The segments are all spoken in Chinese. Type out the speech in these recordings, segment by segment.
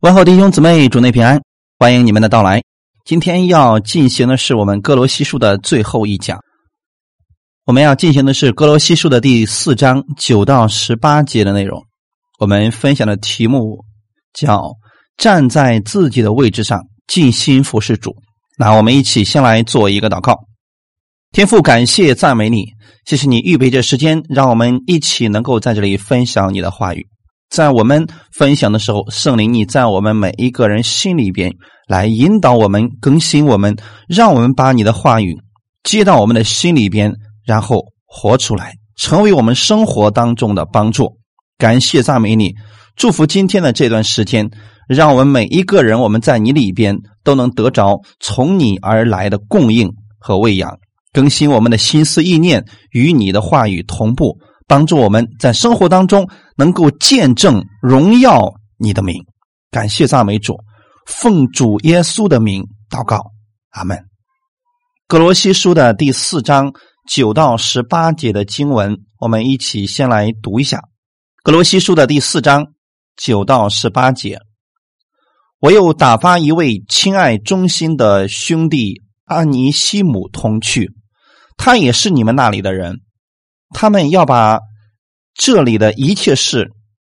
问候弟兄姊妹，主内平安，欢迎你们的到来。今天要进行的是我们哥罗西书的最后一讲，我们要进行的是哥罗西书的第四章九到十八节的内容。我们分享的题目叫“站在自己的位置上，尽心服侍主”。那我们一起先来做一个祷告。天父，感谢赞美你，谢谢你预备这时间，让我们一起能够在这里分享你的话语。在我们分享的时候，圣灵你在我们每一个人心里边来引导我们、更新我们，让我们把你的话语接到我们的心里边，然后活出来，成为我们生活当中的帮助。感谢赞美你，祝福今天的这段时间，让我们每一个人我们在你里边都能得着从你而来的供应和喂养，更新我们的心思意念与你的话语同步。帮助我们在生活当中能够见证荣耀你的名，感谢赞美主，奉主耶稣的名祷告，阿门。格罗西书的第四章九到十八节的经文，我们一起先来读一下。格罗西书的第四章九到十八节，我又打发一位亲爱忠心的兄弟阿尼西姆同去，他也是你们那里的人。他们要把这里的一切事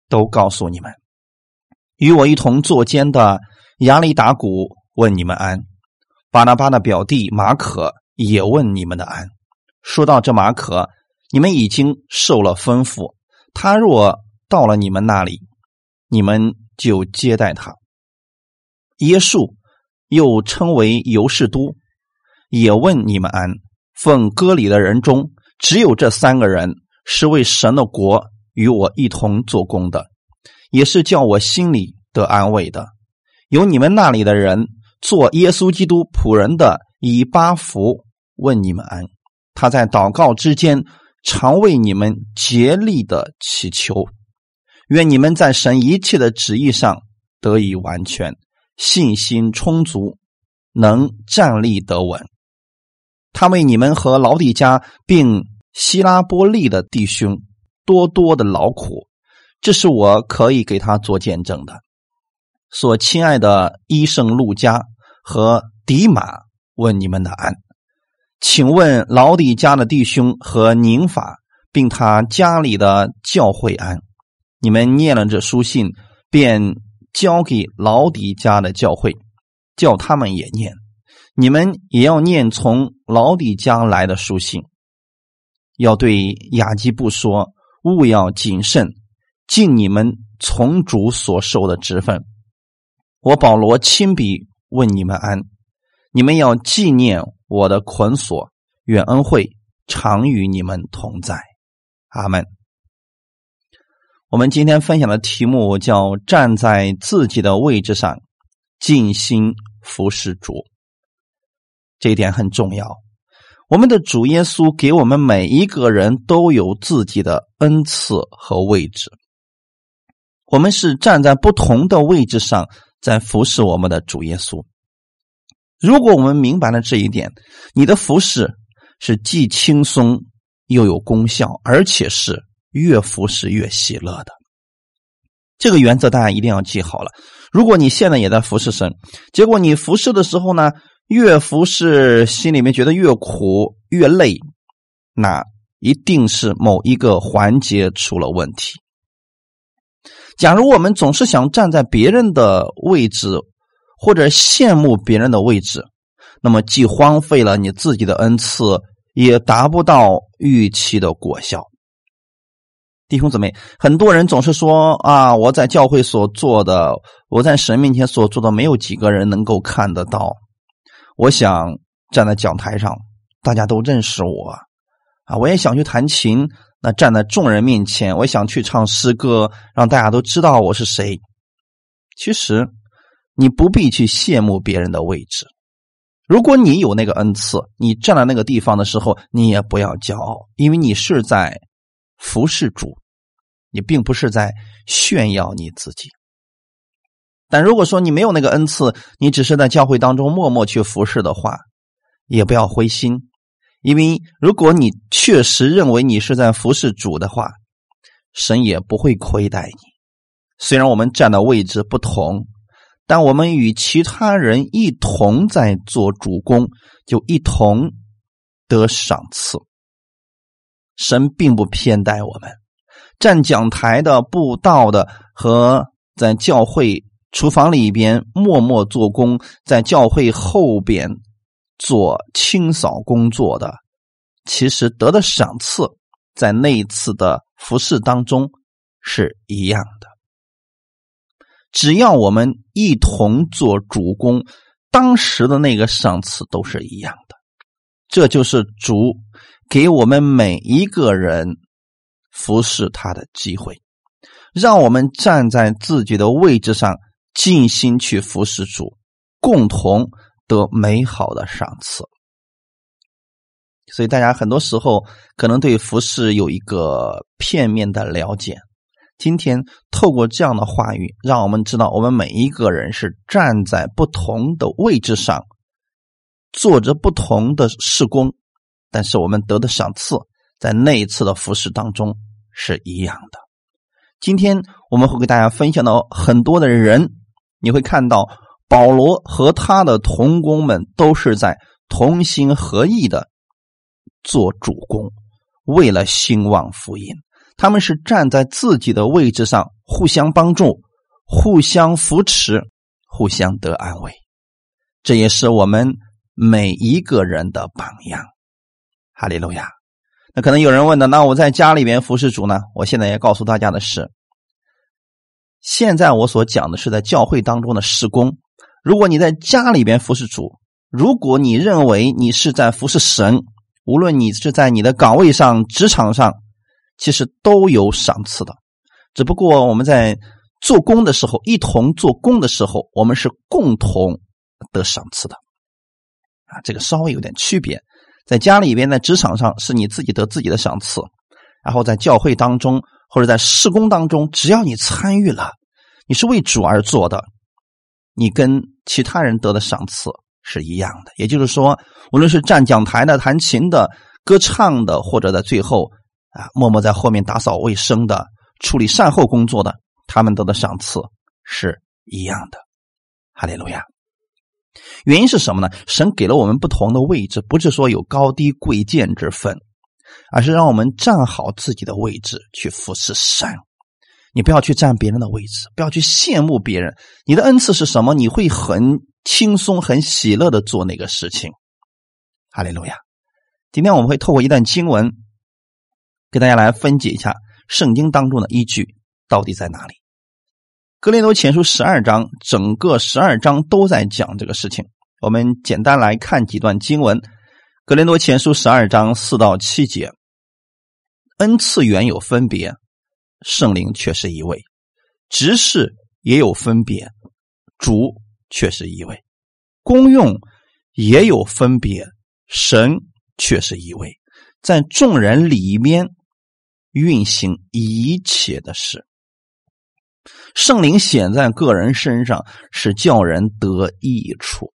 都告诉你们。与我一同坐监的亚里达古问你们安，巴拿巴的表弟马可也问你们的安。说到这马可，你们已经受了吩咐，他若到了你们那里，你们就接待他。耶稣又称为尤士都，也问你们安。奉歌里的人中。只有这三个人是为神的国与我一同做工的，也是叫我心里得安慰的。有你们那里的人做耶稣基督仆人的以巴弗问你们安，他在祷告之间常为你们竭力的祈求，愿你们在神一切的旨意上得以完全，信心充足，能站立得稳。他为你们和老底家并希拉波利的弟兄多多的劳苦，这是我可以给他做见证的。所亲爱的医生路加和迪马问你们的安，请问老底家的弟兄和宁法，并他家里的教会安。你们念了这书信，便交给老底家的教会，叫他们也念。你们也要念从老底家来的书信，要对雅基布说：勿要谨慎，尽你们从主所受的职分。我保罗亲笔问你们安，你们要纪念我的捆锁，愿恩惠常与你们同在。阿门。我们今天分享的题目叫“站在自己的位置上，尽心服侍主”。这一点很重要。我们的主耶稣给我们每一个人都有自己的恩赐和位置，我们是站在不同的位置上在服侍我们的主耶稣。如果我们明白了这一点，你的服侍是既轻松又有功效，而且是越服侍越喜乐的。这个原则大家一定要记好了。如果你现在也在服侍神，结果你服侍的时候呢？越服侍，心里面觉得越苦越累，那一定是某一个环节出了问题。假如我们总是想站在别人的位置，或者羡慕别人的位置，那么既荒废了你自己的恩赐，也达不到预期的果效。弟兄姊妹，很多人总是说啊，我在教会所做的，我在神面前所做的，没有几个人能够看得到。我想站在讲台上，大家都认识我啊！我也想去弹琴，那站在众人面前，我想去唱诗歌，让大家都知道我是谁。其实，你不必去羡慕别人的位置。如果你有那个恩赐，你站在那个地方的时候，你也不要骄傲，因为你是在服侍主，你并不是在炫耀你自己。但如果说你没有那个恩赐，你只是在教会当中默默去服侍的话，也不要灰心，因为如果你确实认为你是在服侍主的话，神也不会亏待你。虽然我们站的位置不同，但我们与其他人一同在做主公，就一同得赏赐。神并不偏待我们，站讲台的、布道的和在教会厨房里边默默做工，在教会后边做清扫工作的，其实得的赏赐在那一次的服饰当中是一样的。只要我们一同做主公，当时的那个赏赐都是一样的。这就是主给我们每一个人服侍他的机会，让我们站在自己的位置上，尽心去服侍主，共同得美好的赏赐。所以，大家很多时候可能对服饰有一个片面的了解。今天透过这样的话语，让我们知道，我们每一个人是站在不同的位置上，做着不同的事工，但是我们得的赏赐，在那一次的服饰当中是一样的。今天我们会给大家分享到很多的人，你会看到保罗和他的同工们都是在同心合意的做主公，为了兴旺福音。他们是站在自己的位置上，互相帮助、互相扶持、互相得安慰。这也是我们每一个人的榜样。哈利路亚。那可能有人问的，那我在家里边服侍主呢？我现在要告诉大家的是，现在我所讲的是在教会当中的施工。如果你在家里边服侍主，如果你认为你是在服侍神，无论你是在你的岗位上、职场上。其实都有赏赐的，只不过我们在做工的时候，一同做工的时候，我们是共同得赏赐的，啊，这个稍微有点区别。在家里边，在职场上是你自己得自己的赏赐，然后在教会当中或者在施工当中，只要你参与了，你是为主而做的，你跟其他人得的赏赐是一样的。也就是说，无论是站讲台的、弹琴的、歌唱的，或者在最后。啊，默默在后面打扫卫生的、处理善后工作的，他们得的赏赐是一样的。哈利路亚。原因是什么呢？神给了我们不同的位置，不是说有高低贵贱之分，而是让我们站好自己的位置去服侍神。你不要去占别人的位置，不要去羡慕别人。你的恩赐是什么？你会很轻松、很喜乐的做那个事情。哈利路亚。今天我们会透过一段经文。给大家来分解一下圣经当中的依据到底在哪里？格林多前书十二章，整个十二章都在讲这个事情。我们简单来看几段经文：格林多前书十二章四到七节，恩赐原有分别，圣灵却是一位；执事也有分别，主却是一位；功用也有分别，神却是一位，在众人里面。运行一切的事，圣灵显在个人身上是叫人得益处。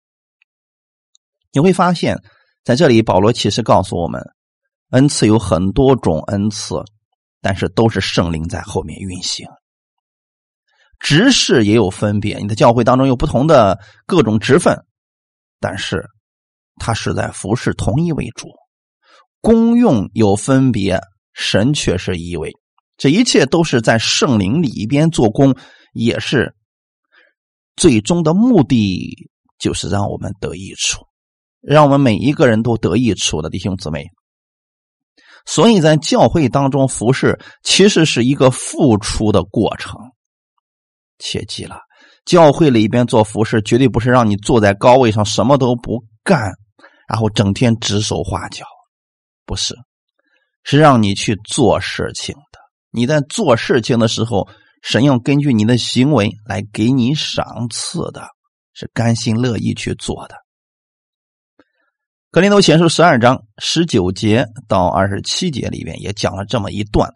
你会发现，在这里保罗其实告诉我们，恩赐有很多种恩赐，但是都是圣灵在后面运行。执事也有分别，你的教会当中有不同的各种职分，但是他是在服侍同一为主。功用有分别。神却是一位，这一切都是在圣灵里边做工，也是最终的目的，就是让我们得益处，让我们每一个人都得益处的弟兄姊妹。所以在教会当中服侍，其实是一个付出的过程。切记了，教会里边做服侍，绝对不是让你坐在高位上什么都不干，然后整天指手画脚，不是。是让你去做事情的。你在做事情的时候，神要根据你的行为来给你赏赐的，是甘心乐意去做的。格林多前书十二章十九节到二十七节里面也讲了这么一段：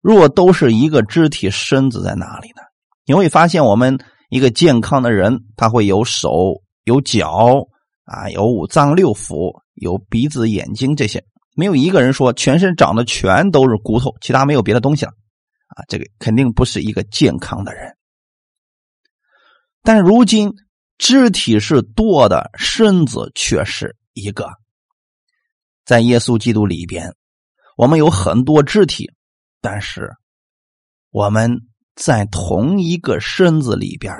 若都是一个肢体，身子在哪里呢？你会发现，我们一个健康的人，他会有手、有脚啊，有五脏六腑，有鼻子、眼睛这些。没有一个人说全身长的全都是骨头，其他没有别的东西了，啊，这个肯定不是一个健康的人。但如今肢体是多的，身子却是一个。在耶稣基督里边，我们有很多肢体，但是我们在同一个身子里边，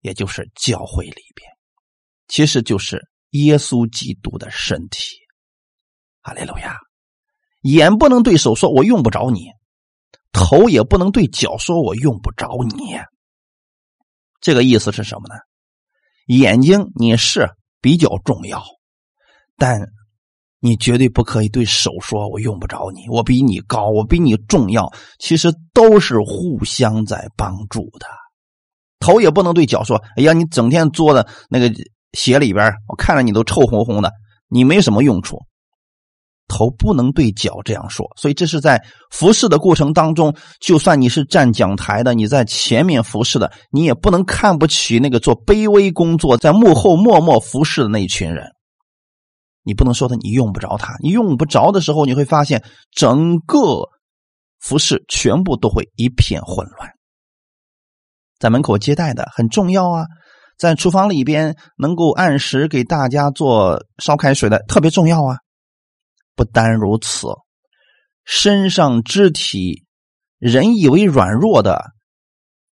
也就是教会里边，其实就是耶稣基督的身体。哈利路亚！眼不能对手说“我用不着你”，头也不能对脚说“我用不着你”。这个意思是什么呢？眼睛你是比较重要，但你绝对不可以对手说“我用不着你”，我比你高，我比你重要。其实都是互相在帮助的。头也不能对脚说：“哎呀，你整天坐的那个鞋里边，我看着你都臭烘烘的，你没什么用处。”头不能对脚这样说，所以这是在服侍的过程当中，就算你是站讲台的，你在前面服侍的，你也不能看不起那个做卑微工作、在幕后默默服侍的那一群人。你不能说他你用不着他，你用不着的时候，你会发现整个服侍全部都会一片混乱。在门口接待的很重要啊，在厨房里边能够按时给大家做烧开水的特别重要啊。不单如此，身上肢体人以为软弱的，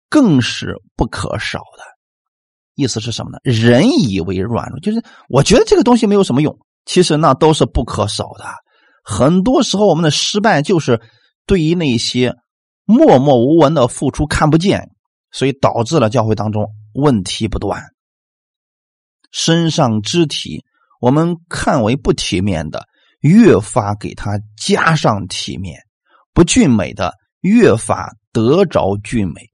更是不可少的。意思是什么呢？人以为软弱，就是我觉得这个东西没有什么用，其实那都是不可少的。很多时候，我们的失败就是对于那些默默无闻的付出看不见，所以导致了教会当中问题不断。身上肢体我们看为不体面的。越发给他加上体面，不俊美的越发得着俊美，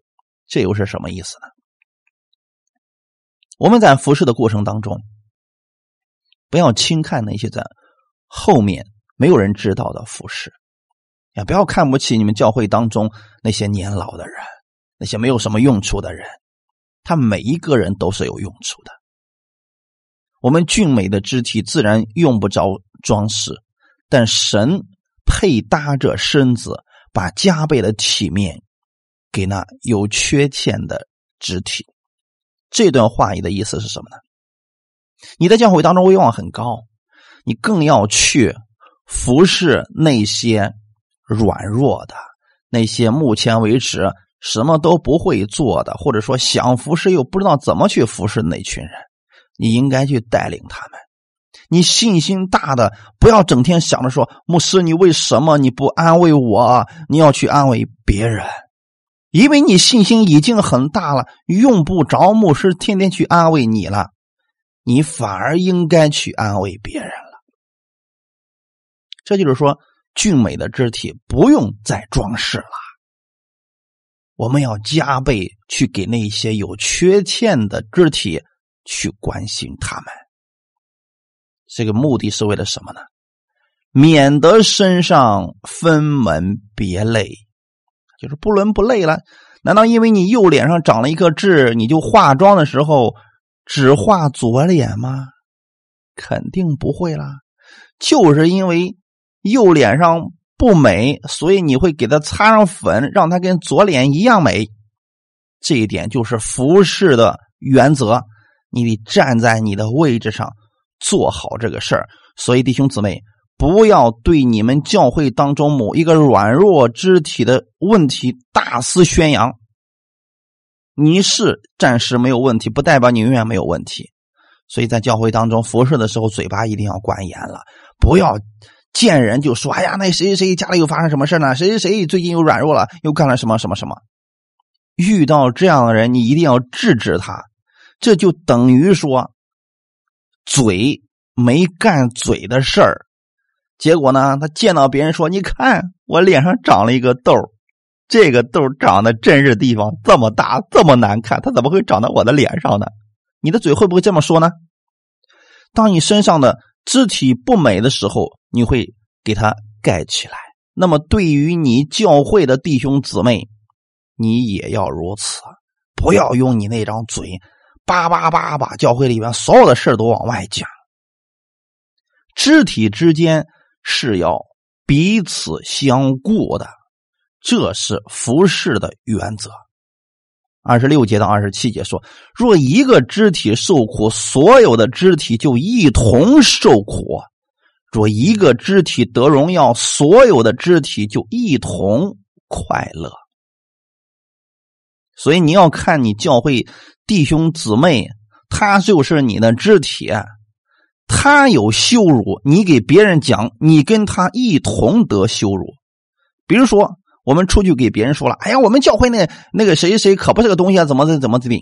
这又是什么意思呢？我们在服侍的过程当中，不要轻看那些在后面没有人知道的服侍，也不要看不起你们教会当中那些年老的人，那些没有什么用处的人，他每一个人都是有用处的。我们俊美的肢体自然用不着。装饰，但神配搭着身子，把加倍的体面给那有缺陷的肢体。这段话语的意思是什么呢？你在教会当中威望很高，你更要去服侍那些软弱的、那些目前为止什么都不会做的，或者说想服侍又不知道怎么去服侍那群人，你应该去带领他们。你信心大的，不要整天想着说牧师，你为什么你不安慰我？你要去安慰别人，因为你信心已经很大了，用不着牧师天天去安慰你了，你反而应该去安慰别人了。这就是说，俊美的肢体不用再装饰了，我们要加倍去给那些有缺陷的肢体去关心他们。这个目的是为了什么呢？免得身上分门别类，就是不伦不类了。难道因为你右脸上长了一颗痣，你就化妆的时候只画左脸吗？肯定不会啦。就是因为右脸上不美，所以你会给它擦上粉，让它跟左脸一样美。这一点就是服饰的原则，你得站在你的位置上。做好这个事儿，所以弟兄姊妹，不要对你们教会当中某一个软弱肢体的问题大肆宣扬。你是暂时没有问题，不代表你永远没有问题。所以在教会当中服侍的时候，嘴巴一定要管严了，不要见人就说：“哎呀，那谁谁谁家里又发生什么事呢？谁谁谁最近又软弱了，又干了什么什么什么。”遇到这样的人，你一定要制止他。这就等于说。嘴没干嘴的事儿，结果呢？他见到别人说：“你看我脸上长了一个痘这个痘长的真是地方这么大，这么难看，它怎么会长到我的脸上呢？”你的嘴会不会这么说呢？当你身上的肢体不美的时候，你会给它盖起来。那么，对于你教会的弟兄姊妹，你也要如此，不要用你那张嘴。叭叭叭把教会里边所有的事都往外讲。肢体之间是要彼此相顾的，这是服侍的原则。二十六节到二十七节说：若一个肢体受苦，所有的肢体就一同受苦；若一个肢体得荣耀，所有的肢体就一同快乐。所以你要看你教会弟兄姊妹，他就是你的肢体。他有羞辱，你给别人讲，你跟他一同得羞辱。比如说，我们出去给别人说了：“哎呀，我们教会那那个谁谁可不是个东西啊，怎么怎怎么怎么。”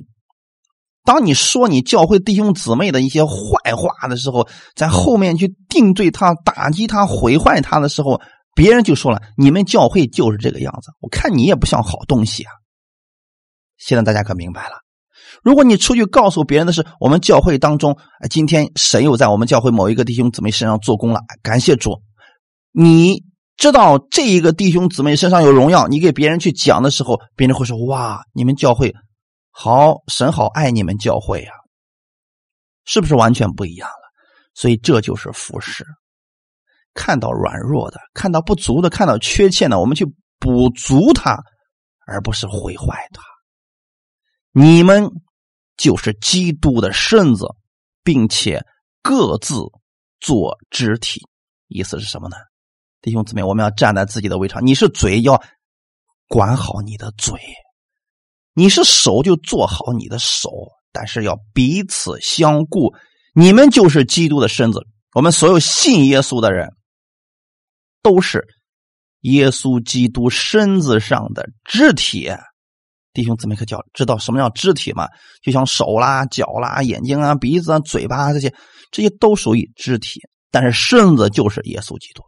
当你说你教会弟兄姊妹的一些坏话的时候，在后面去定罪他、打击他、毁坏他的时候，别人就说了：“你们教会就是这个样子，我看你也不像好东西啊。”现在大家可明白了。如果你出去告诉别人的是我们教会当中，今天神又在我们教会某一个弟兄姊妹身上做工了，感谢主。你知道这一个弟兄姊妹身上有荣耀，你给别人去讲的时候，别人会说：“哇，你们教会好，神好爱你们教会呀。”是不是完全不一样了？所以这就是服侍，看到软弱的，看到不足的，看到缺陷的，我们去补足它，而不是毁坏它。你们。就是基督的身子，并且各自做肢体，意思是什么呢？弟兄姊妹，我们要站在自己的位上。你是嘴，要管好你的嘴；你是手，就做好你的手。但是要彼此相顾。你们就是基督的身子。我们所有信耶稣的人，都是耶稣基督身子上的肢体。弟兄姊妹可叫知道什么叫肢体吗？就像手啦、脚啦、眼睛啊、鼻子啊、嘴巴这些，这些都属于肢体。但是身子就是耶稣基督。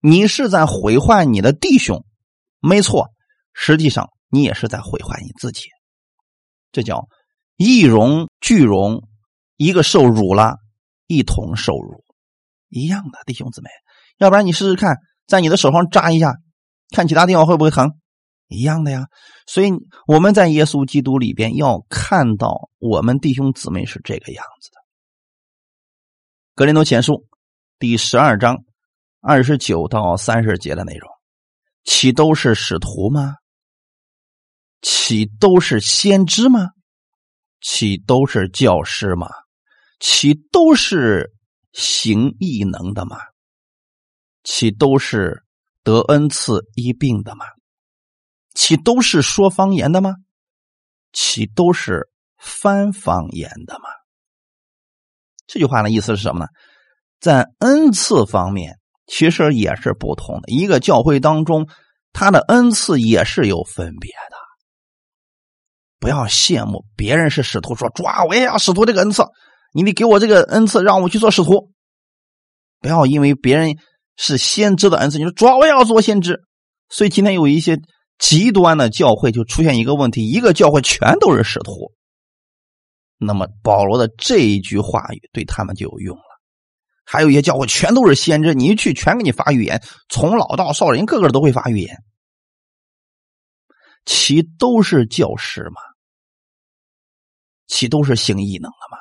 你是在毁坏你的弟兄，没错，实际上你也是在毁坏你自己。这叫一荣俱荣，一个受辱了，一同受辱，一样的弟兄姊妹。要不然你试试看，在你的手上扎一下，看其他地方会不会疼？一样的呀，所以我们在耶稣基督里边要看到我们弟兄姊妹是这个样子的。格林多前书第十二章二十九到三十节的内容，岂都是使徒吗？岂都是先知吗？岂都是教师吗？岂都是行异能的吗？岂都是得恩赐医病的吗？岂都是说方言的吗？岂都是翻方言的吗？这句话的意思是什么呢？在恩赐方面，其实也是不同的。一个教会当中，他的恩赐也是有分别的。不要羡慕别人是使徒，说抓我也要使徒这个恩赐，你得给我这个恩赐，让我去做使徒。不要因为别人是先知的恩赐，你说抓我也要做先知。所以今天有一些。极端的教会就出现一个问题：一个教会全都是使徒。那么保罗的这一句话语对他们就有用了。还有一些教会全都是先知，你一去全给你发预言，从老到少人个个都会发预言。其都是教师吗？其都是行异能了吗？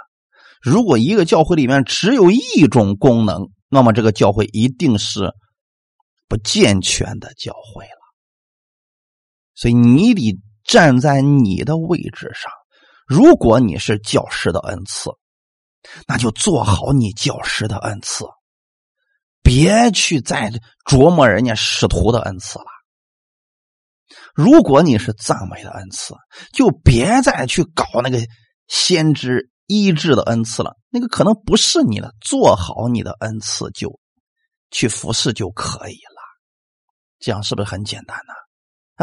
如果一个教会里面只有一种功能，那么这个教会一定是不健全的教会了。所以你得站在你的位置上。如果你是教师的恩赐，那就做好你教师的恩赐，别去再琢磨人家使徒的恩赐了。如果你是赞美的恩赐，就别再去搞那个先知医治的恩赐了，那个可能不是你的。做好你的恩赐，就去服侍就可以了。这样是不是很简单呢？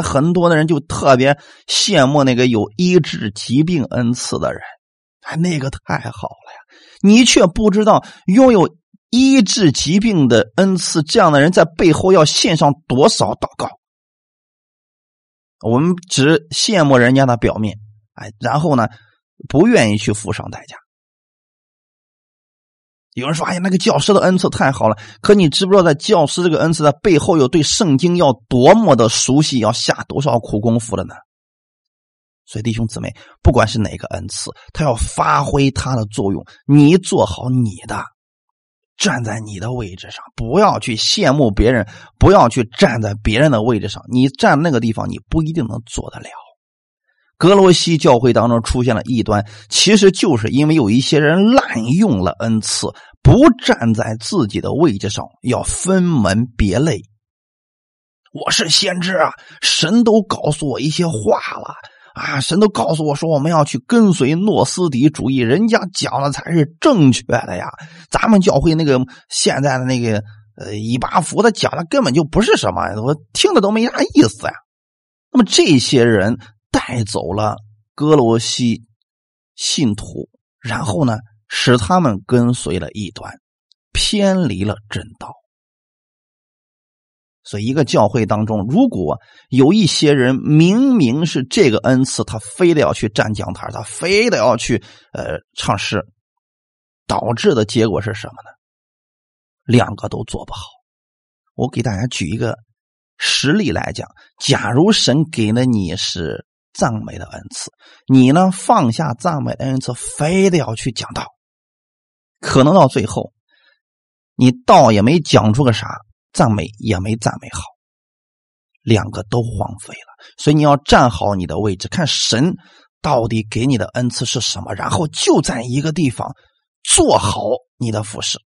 很多的人就特别羡慕那个有医治疾病恩赐的人，哎，那个太好了呀！你却不知道拥有医治疾病的恩赐，这样的人在背后要献上多少祷告。我们只羡慕人家的表面，哎，然后呢，不愿意去付上代价。有人说：“哎呀，那个教师的恩赐太好了。”可你知不知道，在教师这个恩赐的背后，有对圣经要多么的熟悉，要下多少苦功夫的呢？所以，弟兄姊妹，不管是哪个恩赐，他要发挥他的作用。你做好你的，站在你的位置上，不要去羡慕别人，不要去站在别人的位置上。你站那个地方，你不一定能做得了。格罗西教会当中出现了异端，其实就是因为有一些人滥用了恩赐，不站在自己的位置上，要分门别类。我是先知啊，神都告诉我一些话了啊，神都告诉我说我们要去跟随诺斯底主义，人家讲的才是正确的呀。咱们教会那个现在的那个呃以巴弗他讲的根本就不是什么，我听的都没啥意思呀。那么这些人。带走了哥罗西信徒，然后呢，使他们跟随了异端，偏离了正道。所以，一个教会当中，如果有一些人明明是这个恩赐，他非得要去站讲台，他非得要去呃唱诗，导致的结果是什么呢？两个都做不好。我给大家举一个实例来讲：假如神给了你是。赞美的恩赐，你呢放下赞美的恩赐，非得要去讲道，可能到最后，你道也没讲出个啥，赞美也没赞美好，两个都荒废了。所以你要站好你的位置，看神到底给你的恩赐是什么，然后就在一个地方做好你的服饰，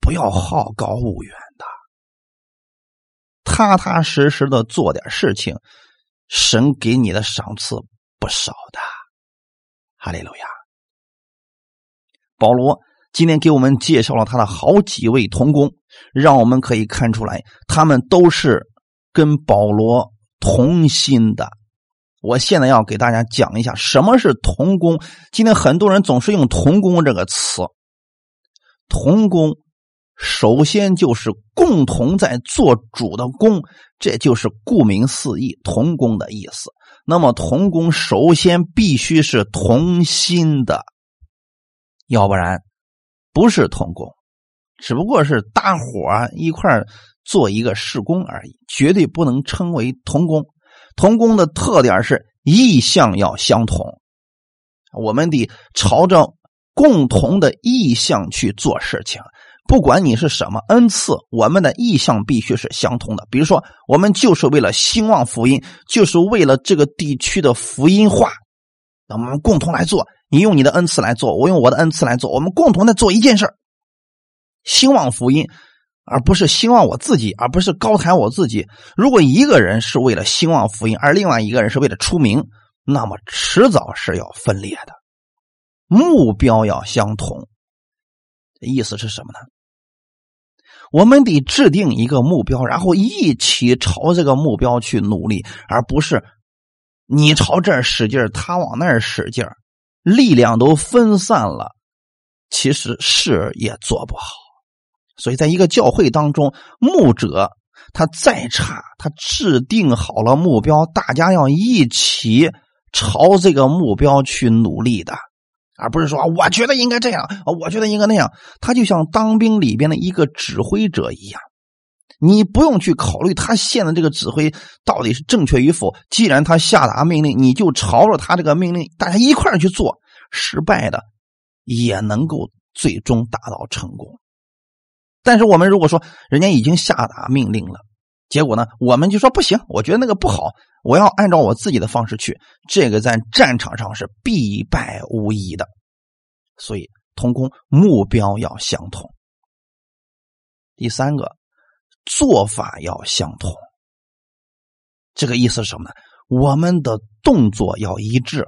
不要好高骛远的，踏踏实实的做点事情。神给你的赏赐不少的，哈利路亚。保罗今天给我们介绍了他的好几位同工，让我们可以看出来，他们都是跟保罗同心的。我现在要给大家讲一下什么是同工。今天很多人总是用“同工”这个词，同工。首先就是共同在做主的工，这就是顾名思义同工的意思。那么同工首先必须是同心的，要不然不是同工，只不过是搭伙一块做一个事工而已，绝对不能称为同工。同工的特点是意向要相同，我们得朝着共同的意向去做事情。不管你是什么恩赐，我们的意向必须是相同的。比如说，我们就是为了兴旺福音，就是为了这个地区的福音化，那我们共同来做。你用你的恩赐来做，我用我的恩赐来做，我们共同的做一件事兴旺福音，而不是兴旺我自己，而不是高抬我自己。如果一个人是为了兴旺福音，而另外一个人是为了出名，那么迟早是要分裂的。目标要相同，意思是什么呢？我们得制定一个目标，然后一起朝这个目标去努力，而不是你朝这儿使劲他往那儿使劲力量都分散了，其实事也做不好。所以，在一个教会当中，牧者他再差，他制定好了目标，大家要一起朝这个目标去努力的。而不是说我觉得应该这样，我觉得应该那样。他就像当兵里边的一个指挥者一样，你不用去考虑他现在这个指挥到底是正确与否。既然他下达命令，你就朝着他这个命令，大家一块去做。失败的也能够最终达到成功。但是我们如果说人家已经下达命令了，结果呢，我们就说不行，我觉得那个不好。我要按照我自己的方式去，这个在战场上是必败无疑的。所以，同工目标要相同。第三个，做法要相同。这个意思是什么呢？我们的动作要一致。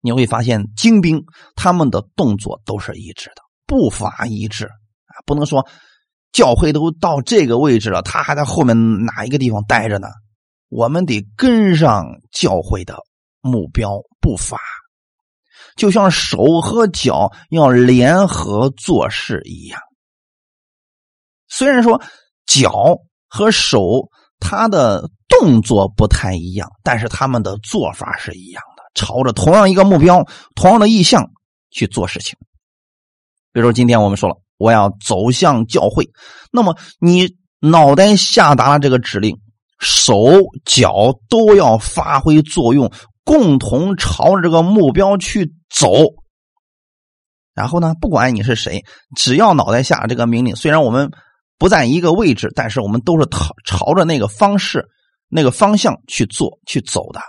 你会发现，精兵他们的动作都是一致的，步伐一致啊，不能说教会都到这个位置了，他还在后面哪一个地方待着呢？我们得跟上教会的目标步伐，就像手和脚要联合做事一样。虽然说脚和手它的动作不太一样，但是他们的做法是一样的，朝着同样一个目标、同样的意向去做事情。比如，今天我们说了，我要走向教会，那么你脑袋下达了这个指令。手脚都要发挥作用，共同朝着这个目标去走。然后呢，不管你是谁，只要脑袋下这个命令，虽然我们不在一个位置，但是我们都是朝朝着那个方式、那个方向去做、去走的。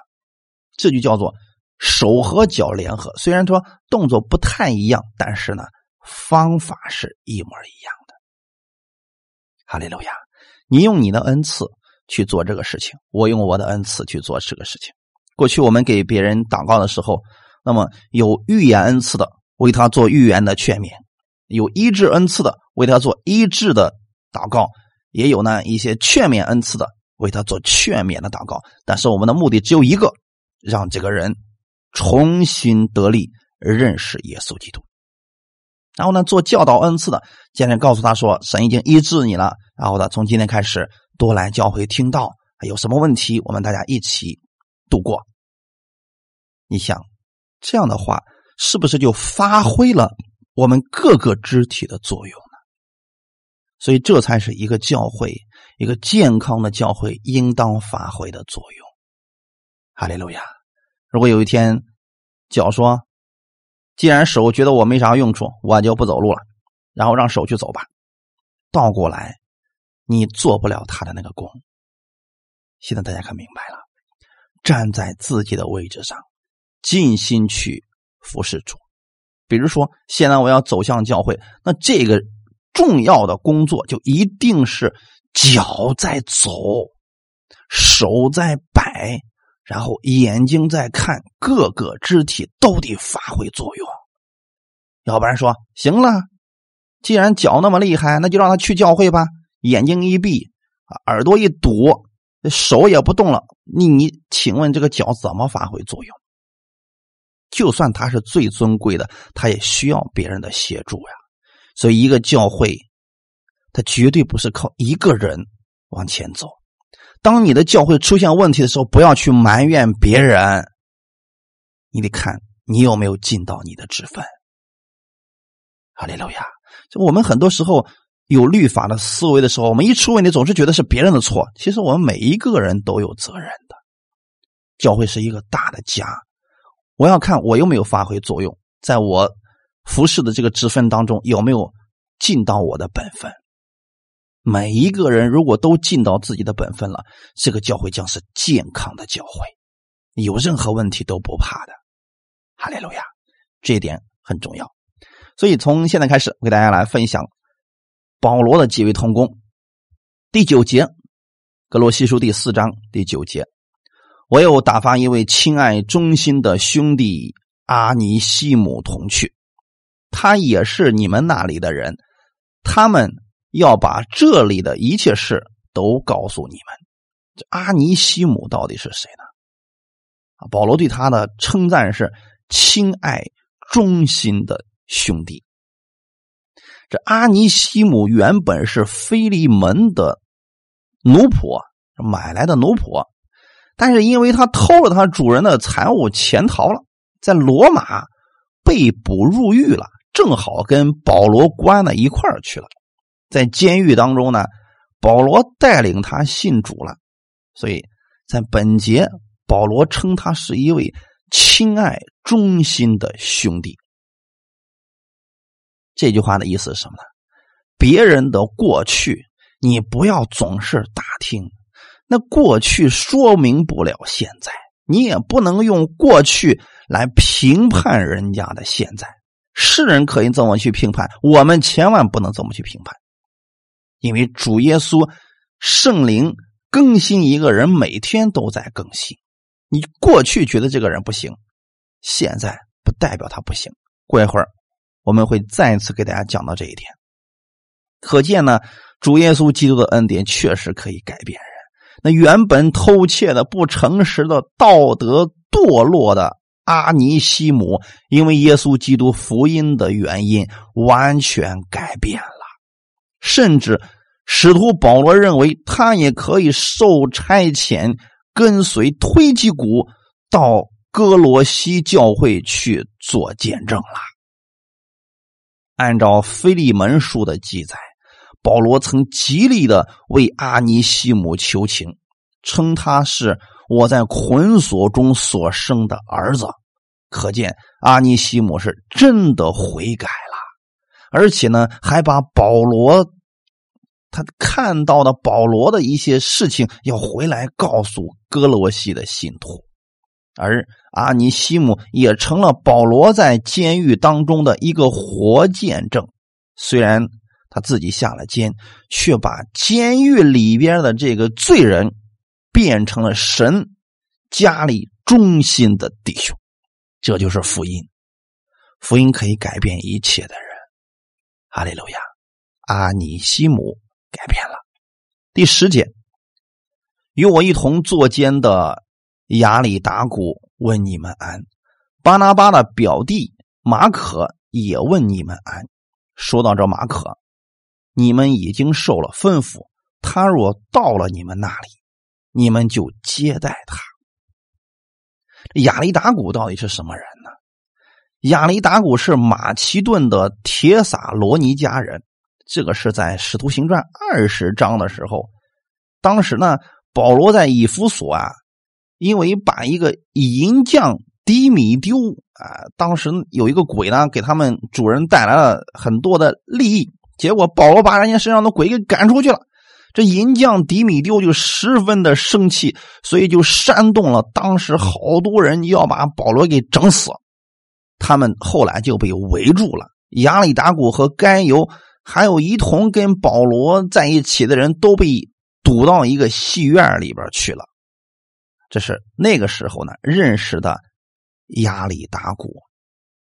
这就叫做手和脚联合。虽然说动作不太一样，但是呢，方法是一模一样的。哈利路亚！你用你的恩赐去做这个事情，我用我的恩赐去做这个事情。过去我们给别人祷告的时候，那么有预言恩赐的为他做预言的劝勉，有医治恩赐的为他做医治的祷告，也有呢一些劝勉恩赐的为他做劝勉的祷告。但是我们的目的只有一个，让这个人重新得力，认识耶稣基督。然后呢，做教导恩赐的，见证告诉他说，神已经医治你了。然后呢，从今天开始多来教会听道，有什么问题，我们大家一起度过。你想，这样的话，是不是就发挥了我们各个肢体的作用呢？所以，这才是一个教会，一个健康的教会应当发挥的作用。哈利路亚！如果有一天脚说，既然手觉得我没啥用处，我就不走路了，然后让手去走吧。倒过来，你做不了他的那个工。现在大家可明白了，站在自己的位置上，尽心去服侍主。比如说，现在我要走向教会，那这个重要的工作就一定是脚在走，手在摆。然后眼睛在看，各个肢体都得发挥作用，要不然说行了，既然脚那么厉害，那就让他去教会吧。眼睛一闭，耳朵一堵，手也不动了，你你，请问这个脚怎么发挥作用？就算他是最尊贵的，他也需要别人的协助呀。所以，一个教会，他绝对不是靠一个人往前走。当你的教会出现问题的时候，不要去埋怨别人，你得看你有没有尽到你的职分。哈利路亚！就我们很多时候有律法的思维的时候，我们一出问题总是觉得是别人的错。其实我们每一个人都有责任的。教会是一个大的家，我要看我有没有发挥作用，在我服侍的这个职分当中有没有尽到我的本分。每一个人如果都尽到自己的本分了，这个教会将是健康的教会，有任何问题都不怕的。哈利路亚，这一点很重要。所以从现在开始，我给大家来分享保罗的几位同工。第九节，格罗西书第四章第九节，我又打发一位亲爱忠心的兄弟阿尼西姆同去，他也是你们那里的人，他们。要把这里的一切事都告诉你们。这阿尼西姆到底是谁呢？啊，保罗对他的称赞是亲爱忠心的兄弟。这阿尼西姆原本是菲利门的奴仆，买来的奴仆，但是因为他偷了他主人的财物潜逃了，在罗马被捕入狱了，正好跟保罗关在一块儿去了。在监狱当中呢，保罗带领他信主了，所以在本节，保罗称他是一位亲爱忠心的兄弟。这句话的意思是什么呢？别人的过去，你不要总是打听，那过去说明不了现在，你也不能用过去来评判人家的现在。世人可以这么去评判，我们千万不能这么去评判。因为主耶稣圣灵更新一个人，每天都在更新。你过去觉得这个人不行，现在不代表他不行。过一会儿我们会再次给大家讲到这一点。可见呢，主耶稣基督的恩典确实可以改变人。那原本偷窃的、不诚实的、道德堕落的阿尼西姆，因为耶稣基督福音的原因，完全改变。甚至使徒保罗认为，他也可以受差遣，跟随推基谷到哥罗西教会去做见证了。按照腓利门书的记载，保罗曾极力的为阿尼西姆求情，称他是我在捆锁中所生的儿子。可见阿尼西姆是真的悔改。而且呢，还把保罗他看到的保罗的一些事情要回来告诉哥罗西的信徒，而阿尼西姆也成了保罗在监狱当中的一个活见证。虽然他自己下了监，却把监狱里边的这个罪人变成了神家里忠心的弟兄。这就是福音，福音可以改变一切的人。哈利路亚，阿尼西姆改变了。第十节，与我一同坐监的。亚里达古问你们安，巴拿巴的表弟马可也问你们安。说到这马可，你们已经受了吩咐，他若到了你们那里，你们就接待他。亚里达古到底是什么人？亚里达古是马其顿的铁撒罗尼迦人，这个是在《使徒行传》二十章的时候，当时呢，保罗在以弗所啊。因为把一个银匠迪米丢啊，当时有一个鬼呢，给他们主人带来了很多的利益，结果保罗把人家身上的鬼给赶出去了。这银匠迪米丢就十分的生气，所以就煽动了当时好多人要把保罗给整死。他们后来就被围住了，亚里达古和甘油还有一同跟保罗在一起的人都被堵到一个戏院里边去了。这是那个时候呢认识的亚里达古，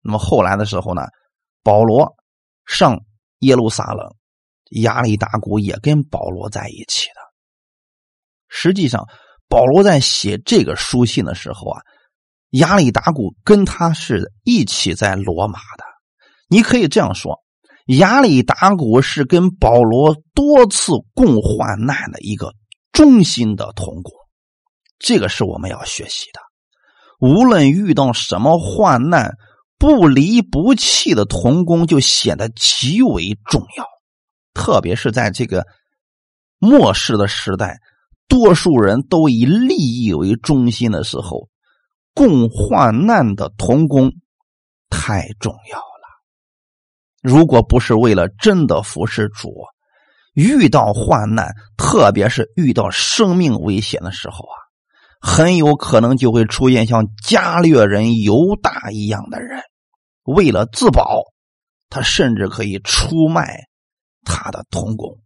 那么后来的时候呢，保罗上耶路撒冷，亚里达古也跟保罗在一起的。实际上，保罗在写这个书信的时候啊，亚里达古跟他是一起在罗马的。你可以这样说，亚里达古是跟保罗多次共患难的一个忠心的同工。这个是我们要学习的。无论遇到什么患难，不离不弃的同工就显得极为重要。特别是在这个末世的时代，多数人都以利益为中心的时候，共患难的同工太重要了。如果不是为了真的服侍主，遇到患难，特别是遇到生命危险的时候啊。很有可能就会出现像加略人犹大一样的人，为了自保，他甚至可以出卖他的同工。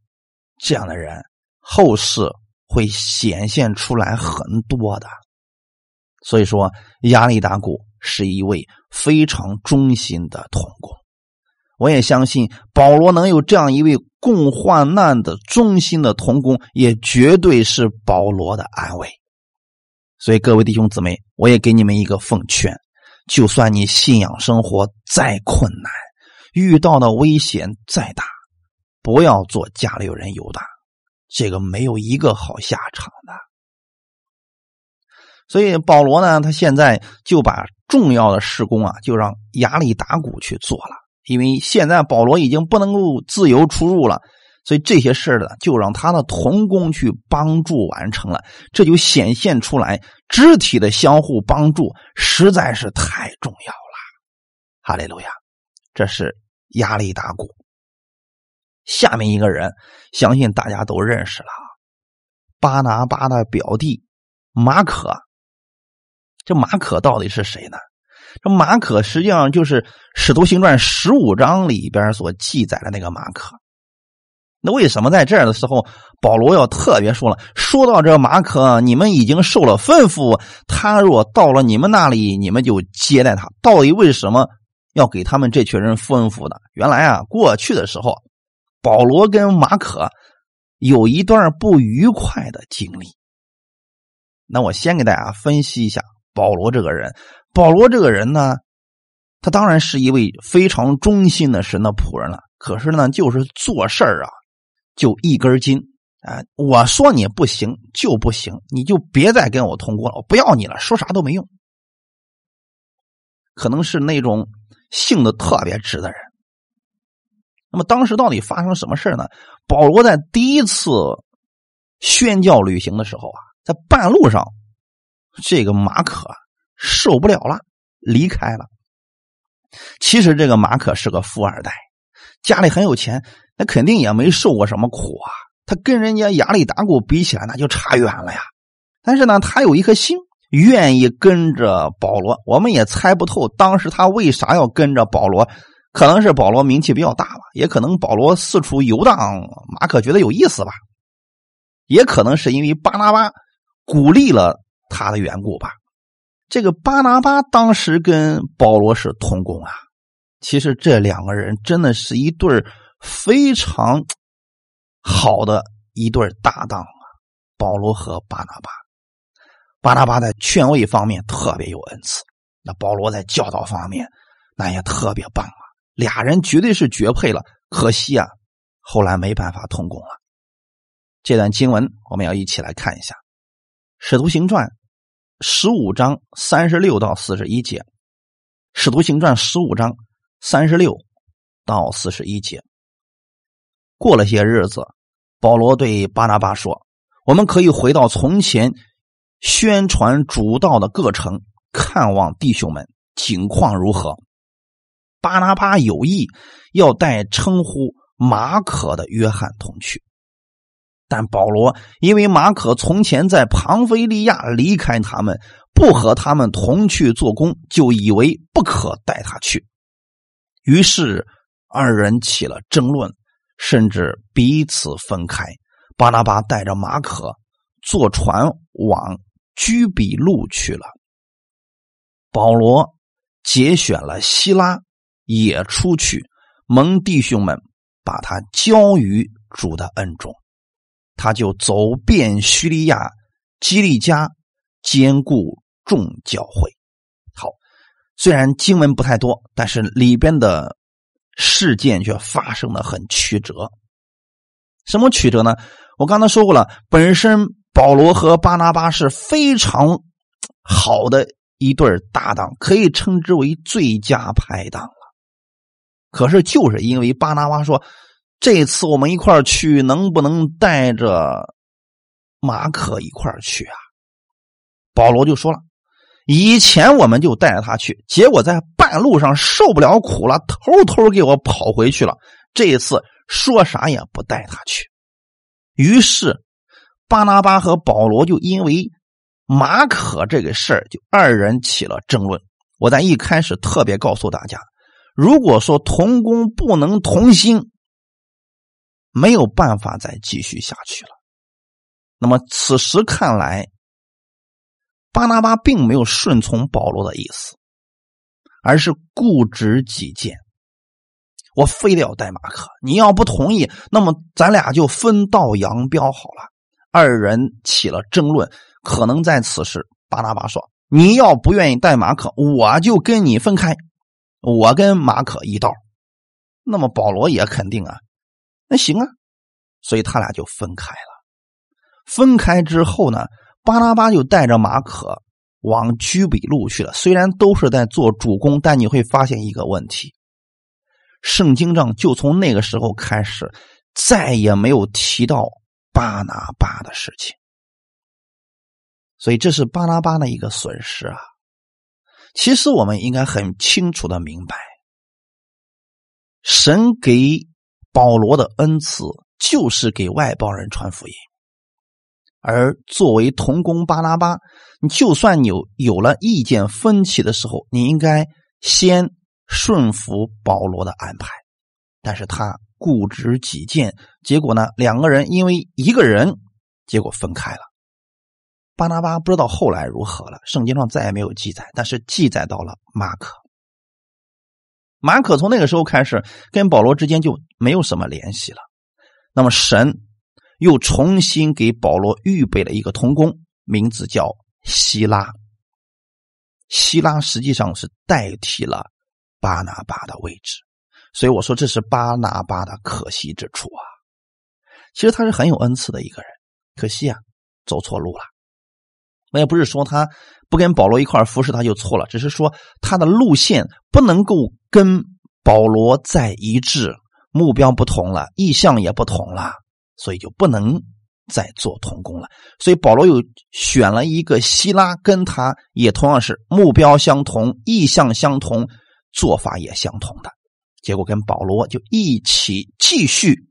这样的人后世会显现出来很多的。所以说，亚历达古是一位非常忠心的同工。我也相信保罗能有这样一位共患难的忠心的同工，也绝对是保罗的安慰。所以，各位弟兄姊妹，我也给你们一个奉劝：就算你信仰生活再困难，遇到的危险再大，不要做家里有人犹大，这个没有一个好下场的。所以，保罗呢，他现在就把重要的事工啊，就让亚力达古去做了，因为现在保罗已经不能够自由出入了。所以这些事呢，就让他的同工去帮助完成了，这就显现出来肢体的相互帮助实在是太重要了。哈利路亚，这是亚力打鼓。下面一个人，相信大家都认识了，巴拿巴的表弟马可。这马可到底是谁呢？这马可实际上就是《使徒行传》十五章里边所记载的那个马可。那为什么在这儿的时候，保罗要特别说了？说到这马可，你们已经受了吩咐，他若到了你们那里，你们就接待他。到底为什么要给他们这群人吩咐呢？原来啊，过去的时候，保罗跟马可有一段不愉快的经历。那我先给大家分析一下保罗这个人。保罗这个人呢，他当然是一位非常忠心的神的仆人了。可是呢，就是做事儿啊。就一根筋啊！我说你不行就不行，你就别再跟我通过了，我不要你了，说啥都没用。可能是那种性子特别直的人。那么当时到底发生什么事呢？保罗在第一次宣教旅行的时候啊，在半路上，这个马可受不了了，离开了。其实这个马可是个富二代，家里很有钱。那肯定也没受过什么苦啊，他跟人家亚里达古比起来，那就差远了呀。但是呢，他有一颗心，愿意跟着保罗，我们也猜不透当时他为啥要跟着保罗。可能是保罗名气比较大吧，也可能保罗四处游荡，马可觉得有意思吧，也可能是因为巴拿巴鼓励了他的缘故吧。这个巴拿巴当时跟保罗是同工啊，其实这两个人真的是一对非常好的一对搭档啊。保罗和巴拿巴，巴拿巴在劝慰方面特别有恩赐，那保罗在教导方面那也特别棒啊。俩人绝对是绝配了，可惜啊，后来没办法通工了。这段经文我们要一起来看一下，《使徒行传》十五章三十六到四十一节，《使徒行传》十五章三十六到四十一节。过了些日子，保罗对巴拿巴说：“我们可以回到从前宣传主道的各城，看望弟兄们，景况如何。”巴拿巴有意要带称呼马可的约翰同去，但保罗因为马可从前在庞菲利亚离开他们，不和他们同去做工，就以为不可带他去。于是二人起了争论，甚至彼此分开。巴拿巴带着马可坐船往居比路去了，保罗节选了希拉。也出去，蒙弟兄们把他交于主的恩中，他就走遍叙利亚、基利加，兼顾众教会。好，虽然经文不太多，但是里边的事件却发生的很曲折。什么曲折呢？我刚才说过了，本身保罗和巴拿巴是非常好的一对搭档，可以称之为最佳拍档了。可是，就是因为巴拿巴说：“这次我们一块去，能不能带着马可一块去啊？”保罗就说了：“以前我们就带着他去，结果在半路上受不了苦了，偷偷给我跑回去了。这一次说啥也不带他去。”于是，巴拿巴和保罗就因为马可这个事儿，就二人起了争论。我在一开始特别告诉大家。如果说同工不能同心，没有办法再继续下去了。那么此时看来，巴拿巴并没有顺从保罗的意思，而是固执己见。我非得要带马可，你要不同意，那么咱俩就分道扬镳好了。二人起了争论，可能在此时，巴拿巴说：“你要不愿意带马可，我就跟你分开。”我跟马可一道，那么保罗也肯定啊，那行啊，所以他俩就分开了。分开之后呢，巴拉巴就带着马可往居比路去了。虽然都是在做主公，但你会发现一个问题：圣经上就从那个时候开始，再也没有提到巴拿巴的事情。所以这是巴拿巴的一个损失啊。其实我们应该很清楚的明白，神给保罗的恩赐就是给外邦人传福音，而作为同工巴拉巴，你就算有有了意见分歧的时候，你应该先顺服保罗的安排，但是他固执己见，结果呢，两个人因为一个人，结果分开了。巴拿巴不知道后来如何了，圣经上再也没有记载，但是记载到了马可。马可从那个时候开始跟保罗之间就没有什么联系了。那么神又重新给保罗预备了一个童工，名字叫希拉。希拉实际上是代替了巴拿巴的位置，所以我说这是巴拿巴的可惜之处啊。其实他是很有恩赐的一个人，可惜啊，走错路了。我也不是说他不跟保罗一块服侍他就错了，只是说他的路线不能够跟保罗在一致，目标不同了，意向也不同了，所以就不能再做同工了。所以保罗又选了一个希拉，跟他也同样是目标相同、意向相同、做法也相同的，结果跟保罗就一起继续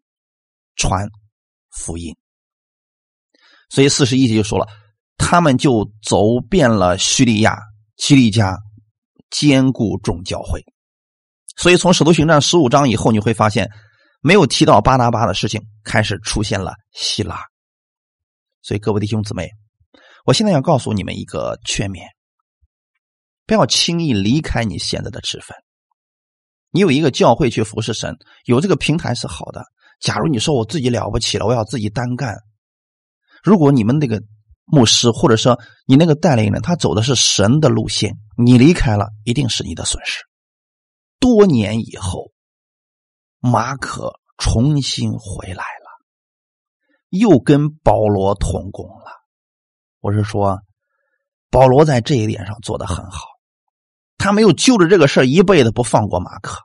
传福音。所以四十一节就说了。他们就走遍了叙利亚、基利家，兼顾众教会。所以，从使徒行传十五章以后，你会发现没有提到巴拿巴的事情，开始出现了希腊。所以，各位弟兄姊妹，我现在要告诉你们一个劝勉：不要轻易离开你现在的职分。你有一个教会去服侍神，有这个平台是好的。假如你说我自己了不起了，我要自己单干。如果你们那个牧师或者说你那个带领人，他走的是神的路线，你离开了，一定是你的损失。多年以后，马可重新回来了，又跟保罗同工了。我是说，保罗在这一点上做的很好。他没有就着这个事一辈子不放过马可。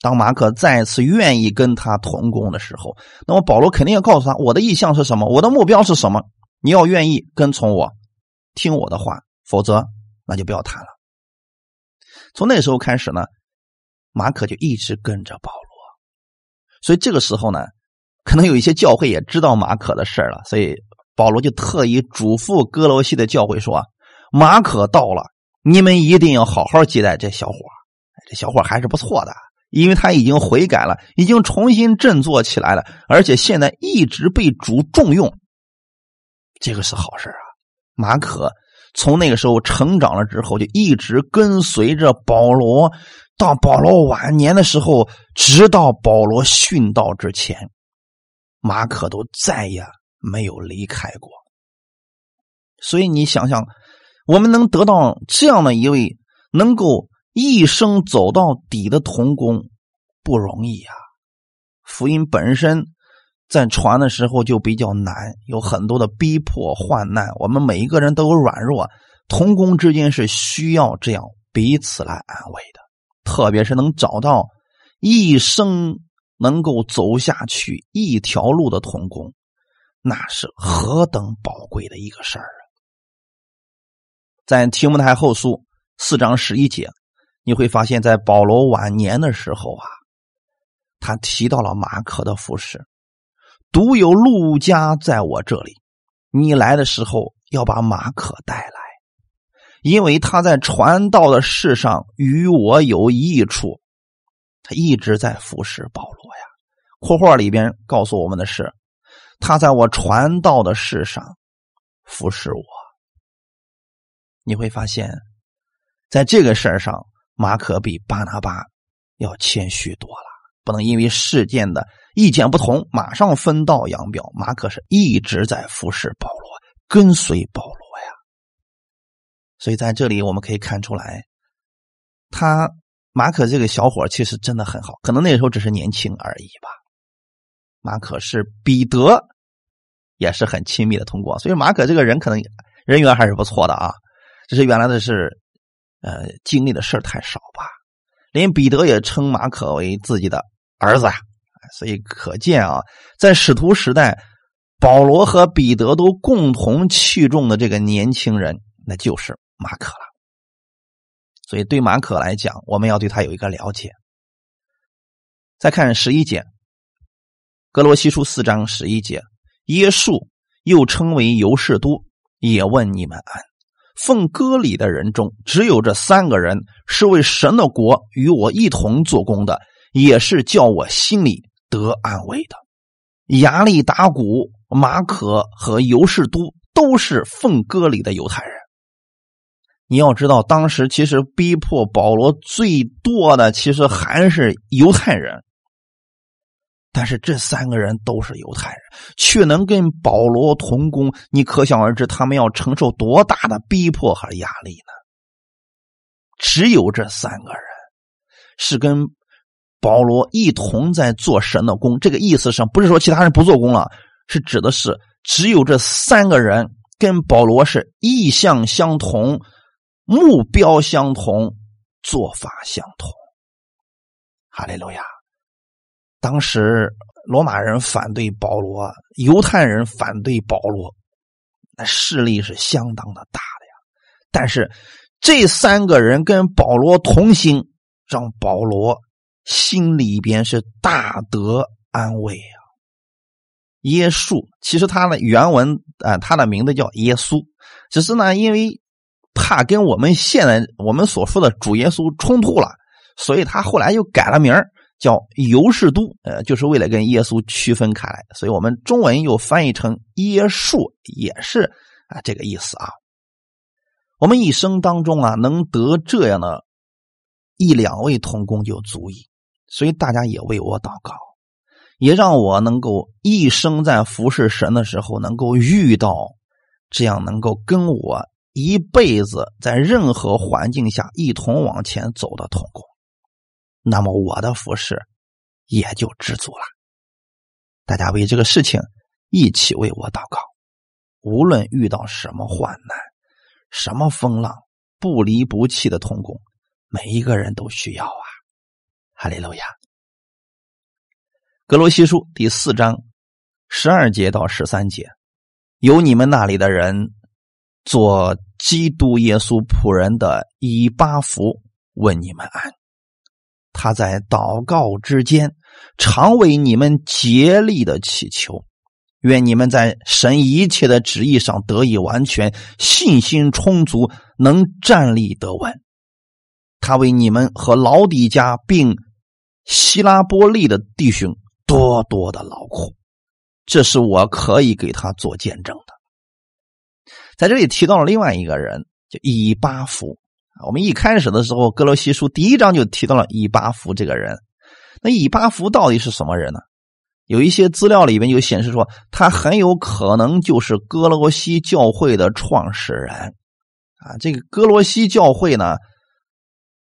当马可再次愿意跟他同工的时候，那么保罗肯定要告诉他：我的意向是什么，我的目标是什么。你要愿意跟从我，听我的话，否则那就不要谈了。从那时候开始呢，马可就一直跟着保罗。所以这个时候呢，可能有一些教会也知道马可的事了，所以保罗就特意嘱咐哥罗西的教会说：马可到了。你们一定要好好接待这小伙这小伙还是不错的，因为他已经悔改了，已经重新振作起来了，而且现在一直被主重用，这个是好事啊。马可从那个时候成长了之后，就一直跟随着保罗，到保罗晚年的时候，直到保罗殉道之前，马可都再也没有离开过。所以你想想。我们能得到这样的一位能够一生走到底的童工，不容易啊！福音本身在传的时候就比较难，有很多的逼迫患难。我们每一个人都有软弱，童工之间是需要这样彼此来安慰的。特别是能找到一生能够走下去一条路的童工，那是何等宝贵的一个事儿啊！在提摩太后书四章十一节，你会发现在保罗晚年的时候啊，他提到了马可的服饰，独有路加在我这里。你来的时候要把马可带来，因为他在传道的事上与我有益处。他一直在服侍保罗呀。括号里边告诉我们的是，他在我传道的事上服侍我。你会发现，在这个事儿上，马可比巴拿巴要谦虚多了。不能因为事件的意见不同，马上分道扬镳。马可是一直在服侍保罗，跟随保罗呀。所以在这里我们可以看出来，他马可这个小伙其实真的很好，可能那时候只是年轻而已吧。马可是彼得也是很亲密的通过，所以马可这个人可能人缘还是不错的啊。只是原来的是，呃，经历的事太少吧？连彼得也称马可为自己的儿子啊，所以可见啊，在使徒时代，保罗和彼得都共同器重的这个年轻人，那就是马可了。所以对马可来讲，我们要对他有一个了解。再看十一节，格罗西书四章十一节，耶稣又称为尤士都，也问你们安。奉歌礼的人中，只有这三个人是为神的国与我一同做工的，也是叫我心里得安慰的。亚利达古、马可和尤士都都是奉歌礼的犹太人。你要知道，当时其实逼迫保罗最多的，其实还是犹太人。但是这三个人都是犹太人，却能跟保罗同工，你可想而知，他们要承受多大的逼迫和压力呢？只有这三个人是跟保罗一同在做神的工，这个意思上不是说其他人不做工了，是指的是只有这三个人跟保罗是意向相同、目标相同、做法相同。哈利路亚。当时罗马人反对保罗，犹太人反对保罗，那势力是相当的大的呀。但是这三个人跟保罗同心，让保罗心里边是大得安慰啊。耶稣，其实他的原文啊，他的名字叫耶稣，只是呢，因为怕跟我们现在我们所说的主耶稣冲突了，所以他后来又改了名叫尤士都，呃，就是为了跟耶稣区分开来，所以我们中文又翻译成耶稣，也是啊这个意思啊。我们一生当中啊，能得这样的一两位同工就足矣，所以大家也为我祷告。也让我能够一生在服侍神的时候，能够遇到这样能够跟我一辈子在任何环境下一同往前走的同工，那么我的服侍也就知足了。大家为这个事情一起为我祷告。无论遇到什么患难、什么风浪，不离不弃的同工，每一个人都需要啊！哈利路亚。格罗西书第四章十二节到十三节，有你们那里的人做基督耶稣仆人的以巴弗问你们安。他在祷告之间，常为你们竭力的祈求，愿你们在神一切的旨意上得以完全，信心充足，能站立得稳。他为你们和老底家并希拉波利的弟兄。多多的劳苦，这是我可以给他做见证的。在这里提到了另外一个人，叫以巴弗。我们一开始的时候，哥罗西书第一章就提到了以巴弗这个人。那以巴弗到底是什么人呢？有一些资料里面就显示说，他很有可能就是哥罗西教会的创始人。啊，这个哥罗西教会呢，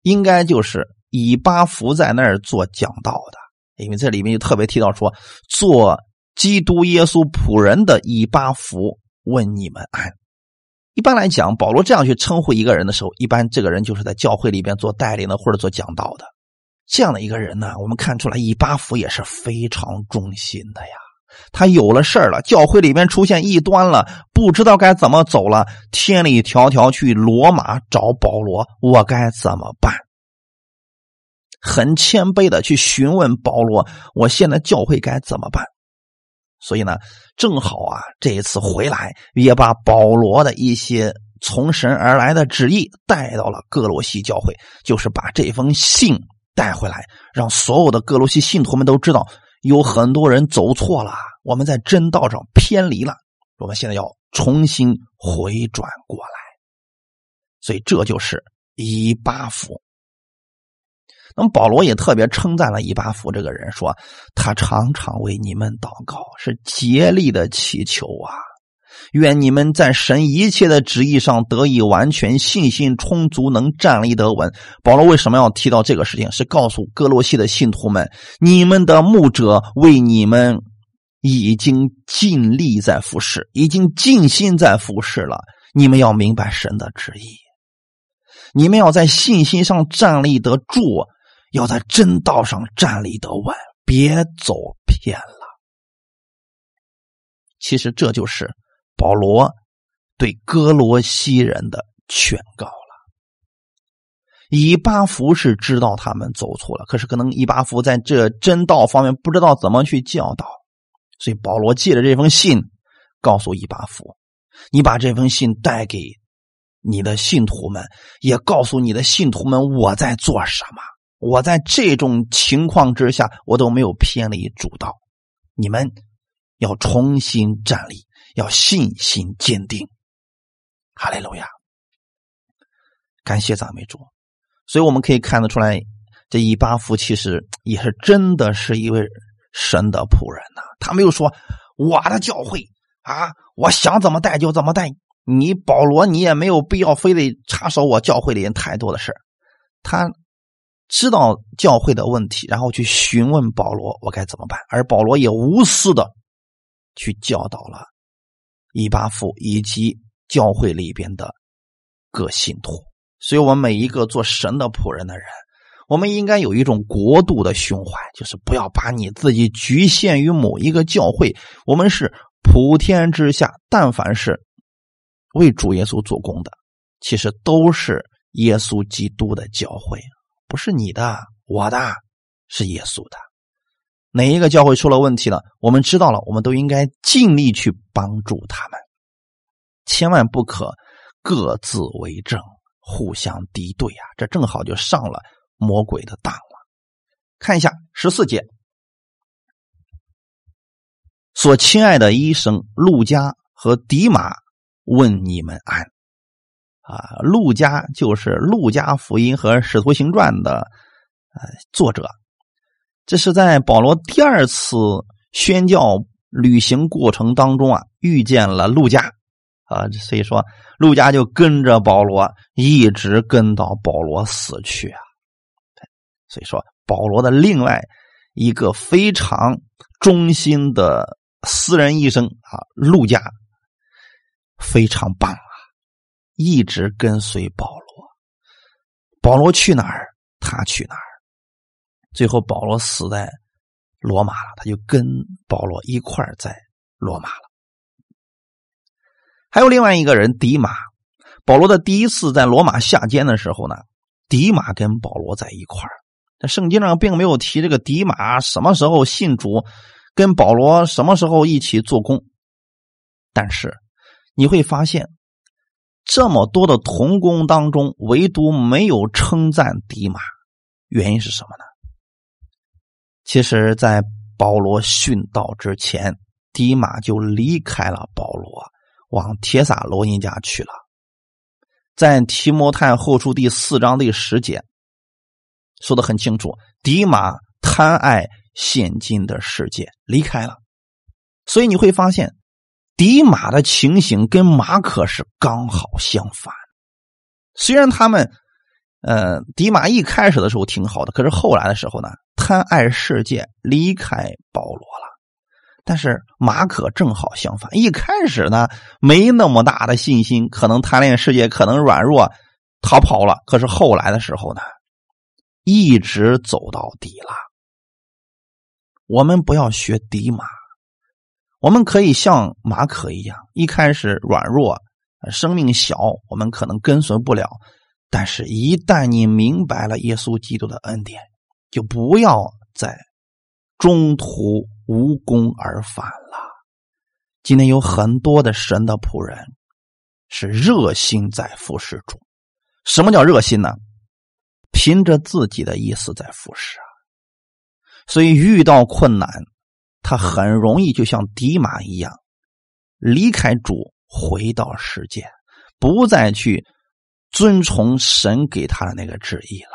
应该就是以巴弗在那儿做讲道的。因为这里面就特别提到说，做基督耶稣仆人的以巴弗问你们安。一般来讲，保罗这样去称呼一个人的时候，一般这个人就是在教会里边做带领的或者做讲道的。这样的一个人呢，我们看出来以巴弗也是非常忠心的呀。他有了事儿了，教会里边出现异端了，不知道该怎么走了，千里迢迢去罗马找保罗，我该怎么办？很谦卑的去询问保罗：“我现在教会该怎么办？”所以呢，正好啊，这一次回来也把保罗的一些从神而来的旨意带到了哥罗西教会，就是把这封信带回来，让所有的哥罗西信徒们都知道，有很多人走错了，我们在真道上偏离了，我们现在要重新回转过来。所以这就是以巴弗。那么保罗也特别称赞了以巴弗这个人，说他常常为你们祷告，是竭力的祈求啊，愿你们在神一切的旨意上得以完全，信心充足，能站立得稳。保罗为什么要提到这个事情？是告诉哥罗西的信徒们，你们的牧者为你们已经尽力在服侍，已经尽心在服侍了。你们要明白神的旨意，你们要在信心上站立得住。要在真道上站立得稳，别走偏了。其实这就是保罗对哥罗西人的劝告了。以巴弗是知道他们走错了，可是可能以巴弗在这真道方面不知道怎么去教导，所以保罗借着这封信告诉以巴弗：“你把这封信带给你的信徒们，也告诉你的信徒们我在做什么。”我在这种情况之下，我都没有偏离主道。你们要重新站立，要信心坚定。哈利路亚！感谢赞美主。所以我们可以看得出来，这以巴弗其实也是真的是一位神的仆人呐。他没有说我的教会啊，我想怎么带就怎么带。你保罗，你也没有必要非得插手我教会里人太多的事他。知道教会的问题，然后去询问保罗，我该怎么办？而保罗也无私的去教导了以巴弗以及教会里边的各信徒。所以，我们每一个做神的仆人的人，我们应该有一种国度的胸怀，就是不要把你自己局限于某一个教会。我们是普天之下，但凡是为主耶稣做工的，其实都是耶稣基督的教会。不是你的，我的，是耶稣的。哪一个教会出了问题了，我们知道了，我们都应该尽力去帮助他们，千万不可各自为政，互相敌对啊！这正好就上了魔鬼的当了。看一下十四节，所亲爱的医生陆家和迪马问你们安啊，陆家就是《陆家福音》和《使徒行传》的呃作者。这是在保罗第二次宣教旅行过程当中啊，遇见了陆家啊，所以说陆家就跟着保罗一直跟到保罗死去啊。所以说，保罗的另外一个非常忠心的私人医生啊，陆家非常棒啊，一直跟随保罗。保罗去哪儿，他去哪儿。最后，保罗死在罗马了，他就跟保罗一块儿在罗马了。还有另外一个人迪马，保罗的第一次在罗马下监的时候呢，迪马跟保罗在一块儿。但圣经上并没有提这个迪马什么时候信主，跟保罗什么时候一起做工。但是你会发现，这么多的童工当中，唯独没有称赞迪马，原因是什么呢？其实，在保罗殉道之前，迪马就离开了保罗，往铁撒罗尼家去了。在提摩太后书第四章第十节说的很清楚：迪马贪爱现今的世界，离开了。所以你会发现，迪马的情形跟马可是刚好相反。虽然他们，呃，迪马一开始的时候挺好的，可是后来的时候呢？贪爱世界，离开保罗了。但是马可正好相反，一开始呢没那么大的信心，可能贪恋世界，可能软弱，逃跑了。可是后来的时候呢，一直走到底了。我们不要学迪马，我们可以像马可一样，一开始软弱，生命小，我们可能跟随不了。但是，一旦你明白了耶稣基督的恩典，就不要再中途无功而返了。今天有很多的神的仆人是热心在服侍主。什么叫热心呢？凭着自己的意思在服侍啊。所以遇到困难，他很容易就像迪马一样离开主，回到世界，不再去遵从神给他的那个旨意了。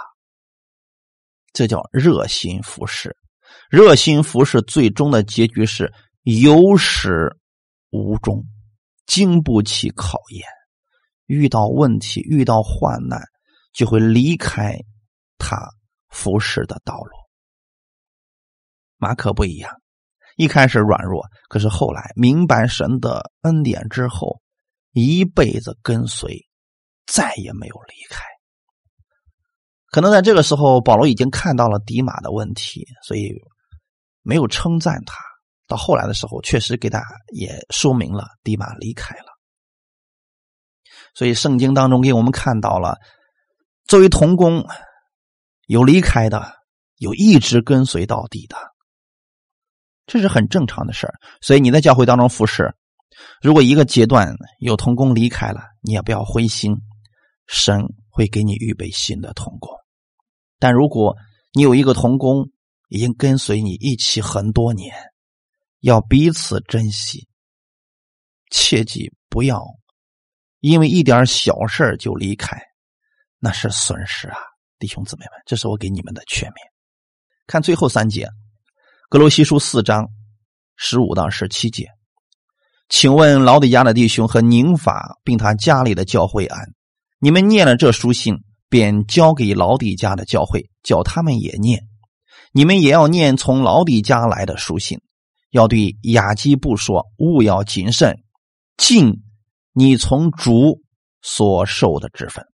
这叫热心服侍，热心服侍最终的结局是有始无终，经不起考验。遇到问题、遇到患难，就会离开他服侍的道路。马可不一样，一开始软弱，可是后来明白神的恩典之后，一辈子跟随，再也没有离开。可能在这个时候，保罗已经看到了迪马的问题，所以没有称赞他。到后来的时候，确实给他也说明了迪马离开了。所以圣经当中给我们看到了，作为童工，有离开的，有一直跟随到底的，这是很正常的事儿。所以你在教会当中服侍，如果一个阶段有童工离开了，你也不要灰心，神会给你预备新的童工。但如果你有一个童工已经跟随你一起很多年，要彼此珍惜，切记不要因为一点小事就离开，那是损失啊，弟兄姊妹们，这是我给你们的劝勉。看最后三节，《格罗西书》四章十五到十七节，请问老底家的弟兄和宁法并他家里的教会安，你们念了这书信。便交给老底家的教会，叫他们也念。你们也要念从老底家来的书信，要对雅基布说：勿要谨慎，尽你从主所受的职分。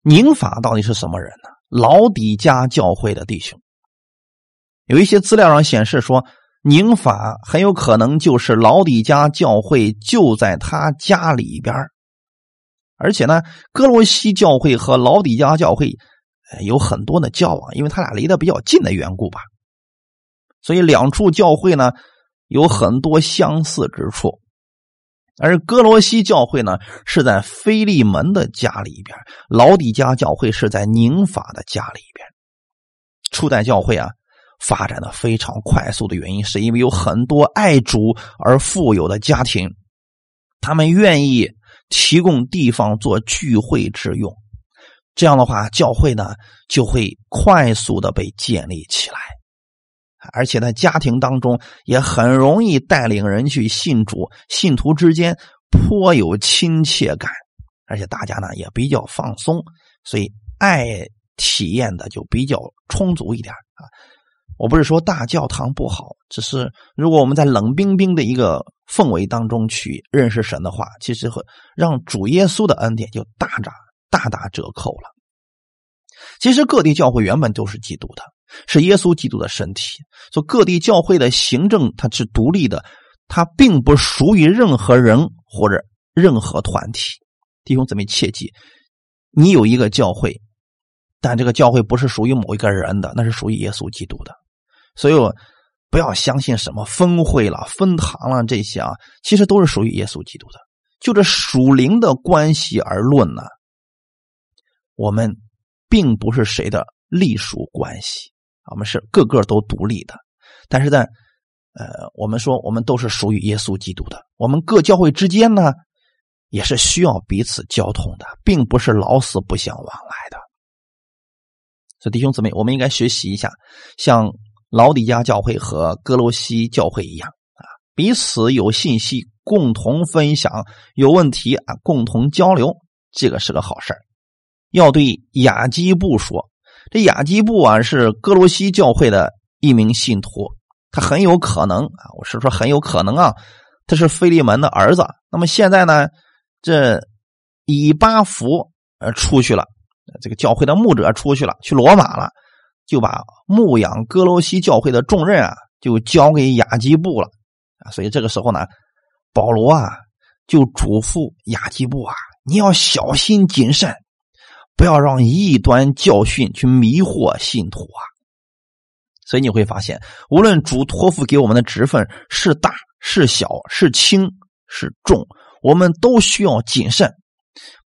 宁法到底是什么人呢？老底家教会的弟兄。有一些资料上显示说，宁法很有可能就是老底家教会就在他家里边而且呢，哥罗西教会和老底加教会有很多的交往，因为他俩离得比较近的缘故吧。所以两处教会呢有很多相似之处，而哥罗西教会呢是在菲利门的家里边，老底家教会是在宁法的家里边。初代教会啊发展的非常快速的原因，是因为有很多爱主而富有的家庭，他们愿意提供地方做聚会之用，这样的话，教会呢就会快速的被建立起来。而且在家庭当中也很容易带领人去信主，信徒之间颇有亲切感，而且大家呢也比较放松，所以爱体验的就比较充足一点啊。我不是说大教堂不好，只是如果我们在冷冰冰的一个氛围当中去认识神的话，其实会让主耶稣的恩典就大打大打折扣了。其实各地教会原本都是基督的。是耶稣基督的身体，说各地教会的行政它是独立的，它并不属于任何人或者任何团体。弟兄姊妹切记，你有一个教会，但这个教会不是属于某一个人的，那是属于耶稣基督的。所以我不要相信什么分会了、分堂了这些啊，其实都是属于耶稣基督的。就这属灵的关系而论呢，我们并不是谁的隶属关系。我们是个个都独立的，但是在呃，我们说我们都是属于耶稣基督的。我们各教会之间呢，也是需要彼此交通的，并不是老死不相往来的。所以弟兄姊妹，我们应该学习一下，像老底家教会和哥罗西教会一样啊，彼此有信息共同分享，有问题啊共同交流，这个是个好事要对雅基布说。这雅基布啊，是哥罗西教会的一名信徒，他很有可能啊，我是说很有可能啊，他是菲利门的儿子。那么现在呢，这以巴弗呃出去了，这个教会的牧者出去了，去罗马了，就把牧养哥罗西教会的重任啊，就交给雅基布了啊。所以这个时候呢，保罗啊就嘱咐雅基布啊，你要小心谨慎。不要让异端教训去迷惑信徒啊！所以你会发现，无论主托付给我们的职分是大是小是轻是重，我们都需要谨慎，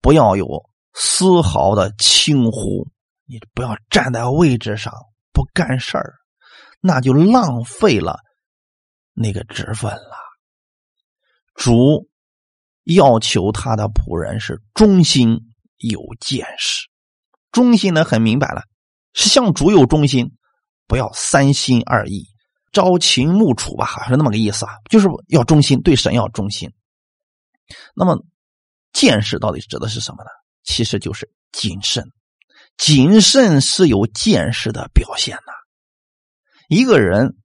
不要有丝毫的轻忽。你不要站在位置上不干事儿，那就浪费了那个职分了。主要求他的仆人是忠心。有见识，忠心呢很明白了，是向主有忠心，不要三心二意，朝秦暮楚吧，好像是那么个意思啊，就是要忠心，对神要忠心。那么见识到底指的是什么呢？其实就是谨慎，谨慎是有见识的表现呐。一个人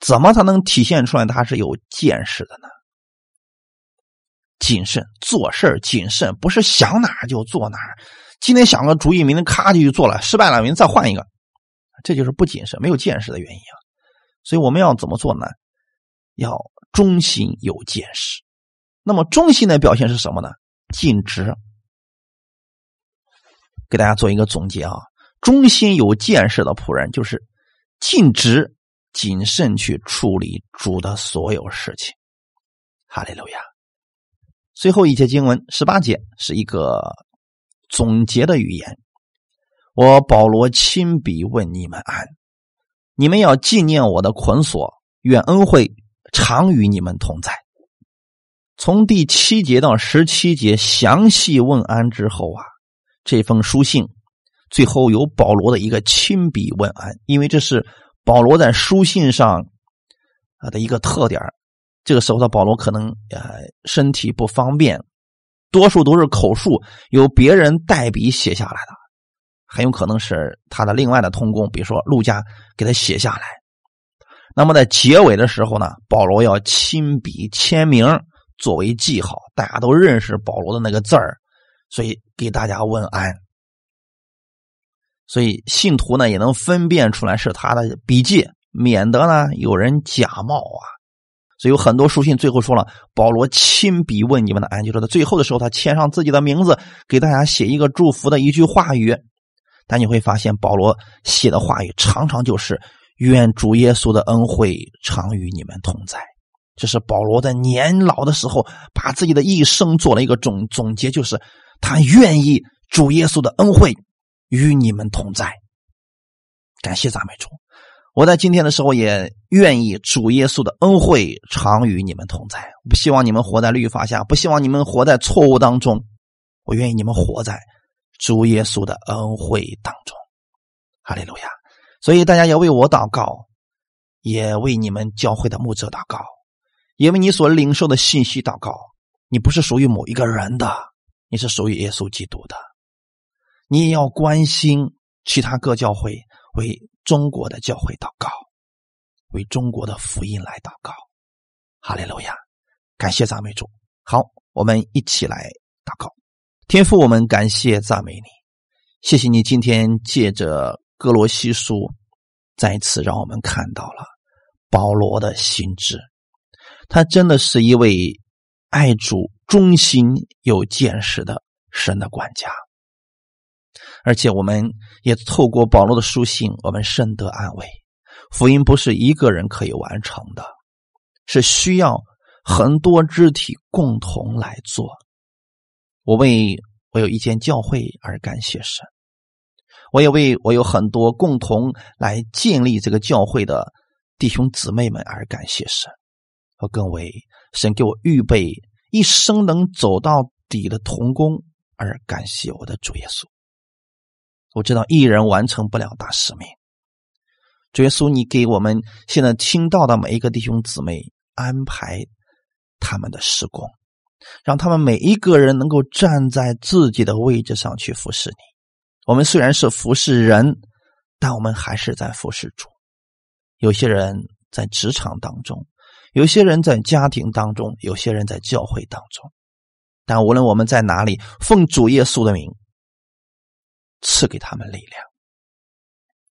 怎么才能体现出来他是有见识的呢？谨慎做事谨慎不是想哪就做哪。今天想个主意，明天咔就去做了，失败了，明天再换一个，这就是不谨慎、没有见识的原因啊。所以我们要怎么做呢？要忠心有见识。那么忠心的表现是什么呢？尽职。给大家做一个总结啊，忠心有见识的仆人就是尽职、谨慎去处理主的所有事情。哈利路亚。最后一节经文十八节是一个总结的语言。我保罗亲笔问你们安，你们要纪念我的捆锁，愿恩惠常与你们同在。从第七节到十七节详细问安之后啊，这封书信最后有保罗的一个亲笔问安，因为这是保罗在书信上啊的一个特点这个时候的保罗可能呃身体不方便，多数都是口述，由别人代笔写下来的，很有可能是他的另外的通工，比如说陆家给他写下来。那么在结尾的时候呢，保罗要亲笔签名作为记号，大家都认识保罗的那个字儿，所以给大家问安。所以信徒呢也能分辨出来是他的笔记，免得呢有人假冒啊。所以有很多书信最后说了，保罗亲笔问你们的安，就说他最后的时候，他签上自己的名字，给大家写一个祝福的一句话语。但你会发现，保罗写的话语常常就是“愿主耶稣的恩惠常与你们同在”。这是保罗在年老的时候，把自己的一生做了一个总总结，就是他愿意主耶稣的恩惠与你们同在。感谢赞美主！我在今天的时候也愿意主耶稣的恩惠常与你们同在。不希望你们活在律法下，不希望你们活在错误当中。我愿意你们活在主耶稣的恩惠当中。哈利路亚！所以大家要为我祷告，也为你们教会的牧者祷告。因为你所领受的信息祷告，你不是属于某一个人的，你是属于耶稣基督的。你也要关心其他各教会，为中国的教会祷告，为中国的福音来祷告。哈利路亚，感谢赞美主。好，我们一起来祷告。天父，我们感谢赞美你，谢谢你今天借着哥罗西书，再次让我们看到了保罗的心智。他真的是一位爱主、忠心、有见识的神的管家，而且我们也透过保罗的书信，我们深得安慰。福音不是一个人可以完成的，是需要很多肢体共同来做。我为我有一间教会而感谢神，我也为我有很多共同来建立这个教会的弟兄姊妹们而感谢神。我更为神给我预备一生能走到底的童工而感谢我的主耶稣。我知道一人完成不了大使命，主耶稣，你给我们现在听到的每一个弟兄姊妹安排他们的施工，让他们每一个人能够站在自己的位置上去服侍你。我们虽然是服侍人，但我们还是在服侍主。有些人在职场当中。有些人在家庭当中，有些人在教会当中，但无论我们在哪里，奉主耶稣的名，赐给他们力量，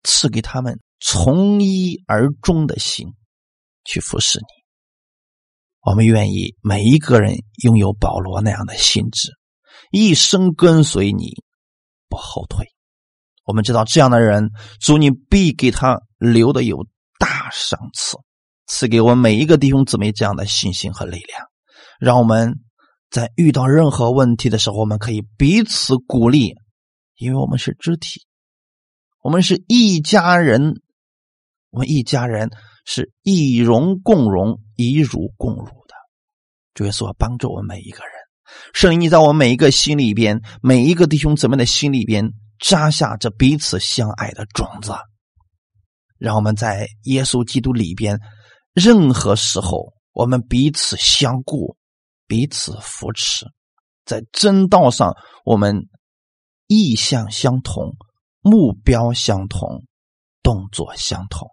赐给他们从一而终的心去服侍你。我们愿意每一个人拥有保罗那样的心智，一生跟随你，不后退。我们知道这样的人，主你必给他留的有大赏赐。赐给我每一个弟兄姊妹这样的信心和力量，让我们在遇到任何问题的时候，我们可以彼此鼓励，因为我们是肢体，我们是一家人，我们一家人是一荣共荣、一辱共辱的。主耶稣帮助我们每一个人，圣灵在我们每一个心里边，每一个弟兄姊妹的心里边扎下这彼此相爱的种子，让我们在耶稣基督里边。任何时候，我们彼此相顾，彼此扶持，在真道上，我们意向相同，目标相同，动作相同，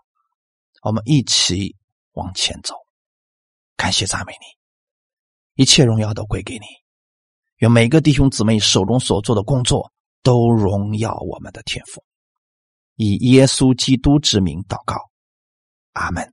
我们一起往前走。感谢赞美你，一切荣耀都归给你。愿每个弟兄姊妹手中所做的工作都荣耀我们的天赋。以耶稣基督之名祷告，阿门。